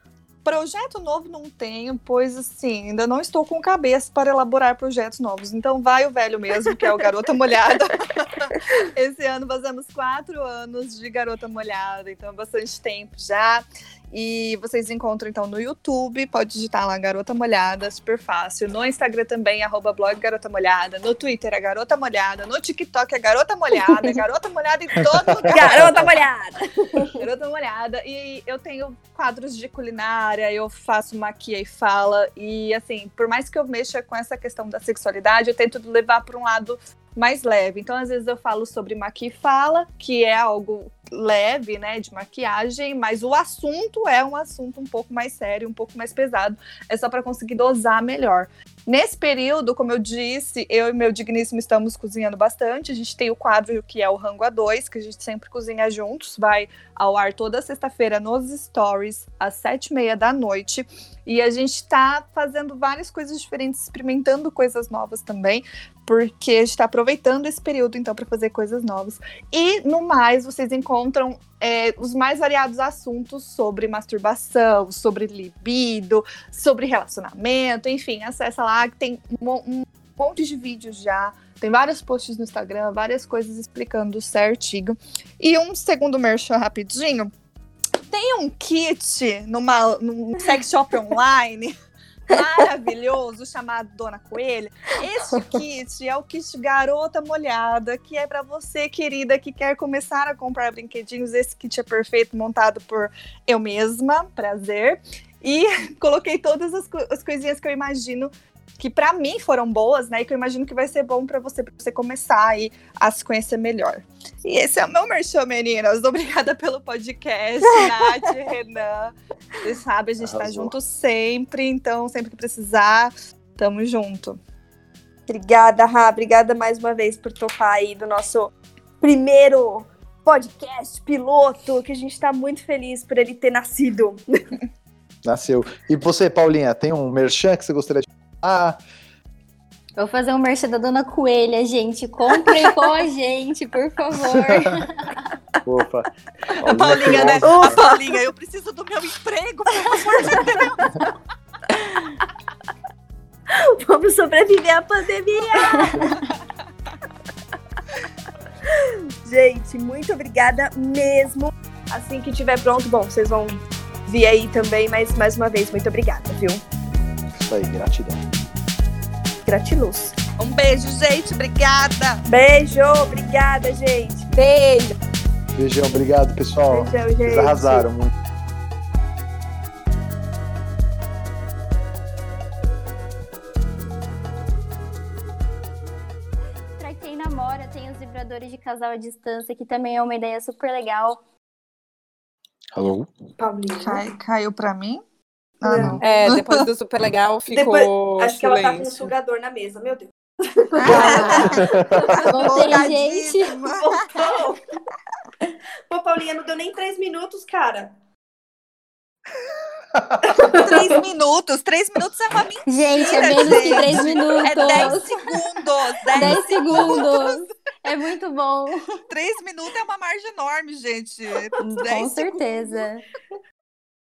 Projeto novo não tenho, pois assim, ainda não estou com cabeça para elaborar projetos novos. Então vai o velho mesmo, que é o Garota Molhada. Esse ano fazemos quatro anos de Garota Molhada, então é bastante tempo já. E vocês encontram então no YouTube, pode digitar lá Garota Molhada, super fácil. No Instagram também, arroba blog Garota Molhada. No Twitter é Garota Molhada. No TikTok é Garota Molhada. É Garota Molhada em todo lugar. Garota molhada. Garota molhada. E eu tenho quadros de culinária, eu faço maquia e fala. E assim, por mais que eu mexa com essa questão da sexualidade, eu tento levar para um lado mais leve. Então, às vezes, eu falo sobre maquia e fala, que é algo leve, né, de maquiagem, mas o assunto é um assunto um pouco mais sério, um pouco mais pesado. É só para conseguir dosar melhor. Nesse período, como eu disse, eu e meu digníssimo estamos cozinhando bastante. A gente tem o quadro que é o Rango A2, que a gente sempre cozinha juntos. Vai ao ar toda sexta-feira nos stories, às sete e meia da noite. E a gente está fazendo várias coisas diferentes, experimentando coisas novas também, porque a gente está aproveitando esse período, então, para fazer coisas novas. E, no mais, vocês encontram é, os mais variados assuntos sobre masturbação, sobre libido, sobre relacionamento, enfim, acessa lá que tem um, um monte de vídeos já. Tem vários posts no Instagram, várias coisas explicando certinho. E um segundo merchan rapidinho. Tem um kit numa, num sex shop online maravilhoso chamado Dona Coelha. Este kit é o kit Garota Molhada, que é para você, querida, que quer começar a comprar brinquedinhos. Esse kit é perfeito, montado por eu mesma, prazer. E coloquei todas as, co- as coisinhas que eu imagino que para mim foram boas, né? E que eu imagino que vai ser bom para você, para você começar aí a se conhecer melhor. E esse é o meu merchan, meninas. Obrigada pelo podcast, Nath, Renan. Vocês sabem, a gente tá Arrasou. junto sempre, então sempre que precisar, tamo junto. Obrigada, Rá. Obrigada mais uma vez por topar aí do nosso primeiro podcast piloto, que a gente tá muito feliz por ele ter nascido. Nasceu. E você, Paulinha, tem um merchan que você gostaria de falar? Vou fazer um merchan da Dona Coelha, gente. Comprem com a gente, por favor. Opa. A Paulinha, né? Feroz. A Paulinha, eu preciso do meu emprego, pelo amor de Deus. Vamos sobreviver à pandemia! gente, muito obrigada mesmo. Assim que tiver pronto, bom, vocês vão vir aí também, mas mais uma vez, muito obrigada, viu? Isso aí, gratidão. Gratiluz. Um beijo, gente. Obrigada. Beijo, obrigada, gente. Beijo! Beijão, obrigado, pessoal. Beijão, gente. Vocês arrasaram muito. Pra quem namora, tem os vibradores de casal à distância, que também é uma ideia super legal. Alô? Paulinha. Cai- caiu pra mim? Ah, Não. não. É, depois do super legal ficou Depois, acho que ela tá com um silêncio. sugador na mesa, meu Deus. Voltei, gente. Empolgadíssima. Voltou. Pô, Paulinha, não deu nem três minutos, cara. Três minutos. Três minutos é uma mentira. Gente, é menos que gente. três minutos. É 10 segundos. 10 10 segundos. É muito bom. 3 minutos é uma margem enorme, gente. Com 10 certeza.